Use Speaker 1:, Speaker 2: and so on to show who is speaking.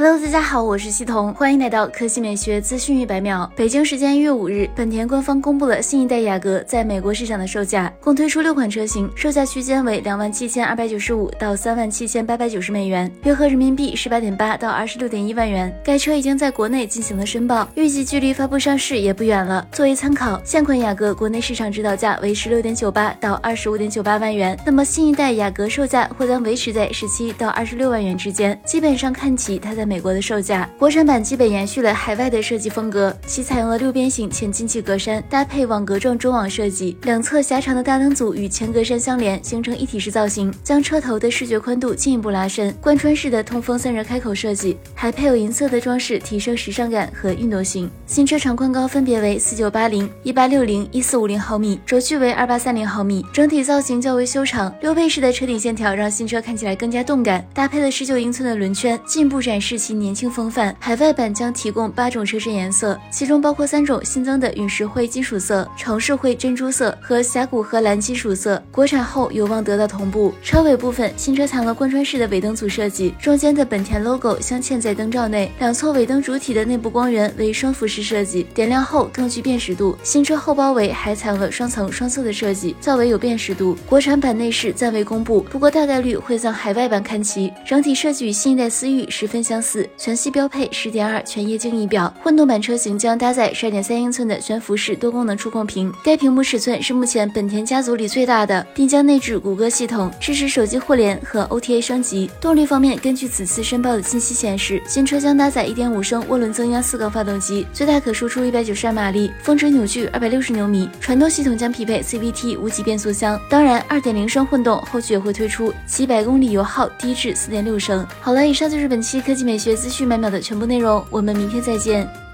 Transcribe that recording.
Speaker 1: Hello，大家好，我是西彤，欢迎来到科技美学资讯一百秒。北京时间一月五日，本田官方公布了新一代雅阁在美国市场的售价，共推出六款车型，售价区间为两万七千二百九十五到三万七千八百九十美元，约合人民币十八点八到二十六点一万元。该车已经在国内进行了申报，预计距离发布上市也不远了。作为参考，现款雅阁国内市场指导价为十六点九八到二十五点九八万元，那么新一代雅阁售价或将维持在十七到二十六万元之间，基本上看起它在。美国的售价，国产版基本延续了海外的设计风格，其采用了六边形前进气格栅，搭配网格状中网设计，两侧狭长的大灯组与前格栅相连，形成一体式造型，将车头的视觉宽度进一步拉伸。贯穿式的通风散热开口设计，还配有银色的装饰，提升时尚感和运动性。新车长宽高分别为四九八零、一八六零、一四五零毫米，轴距为二八三零毫米，整体造型较为修长。溜背式的车顶线条让新车看起来更加动感，搭配了十九英寸的轮圈，进一步展示。其年轻风范，海外版将提供八种车身颜色，其中包括三种新增的陨石灰金属色、城市灰珍珠色和峡谷荷蓝金属色，国产后有望得到同步。车尾部分，新车采用了贯穿式的尾灯组设计，中间的本田 logo 镶嵌在灯罩内，两侧尾灯主体的内部光源为双辐式设计，点亮后更具辨识度。新车后包围还采用了双层双色的设计，较为有辨识度。国产版内饰暂未公布，不过大概率会向海外版看齐，整体设计与新一代思域十分相似。全系标配十点二全液晶仪表，混动版车型将搭载十二点三英寸的悬浮式多功能触控屏，该屏幕尺寸是目前本田家族里最大的，并将内置谷歌系统，支持手机互联和 OTA 升级。动力方面，根据此次申报的信息显示，新车将搭载一点五升涡轮增压四缸发动机，最大可输出一百九十二马力，峰值扭矩二百六十牛米。传动系统将匹配 CVT 无级变速箱，当然二点零升混动后续也会推出，其百公里油耗低至四点六升。好了，以上就是本期科技美学资讯。每秒的全部内容，我们明天再见。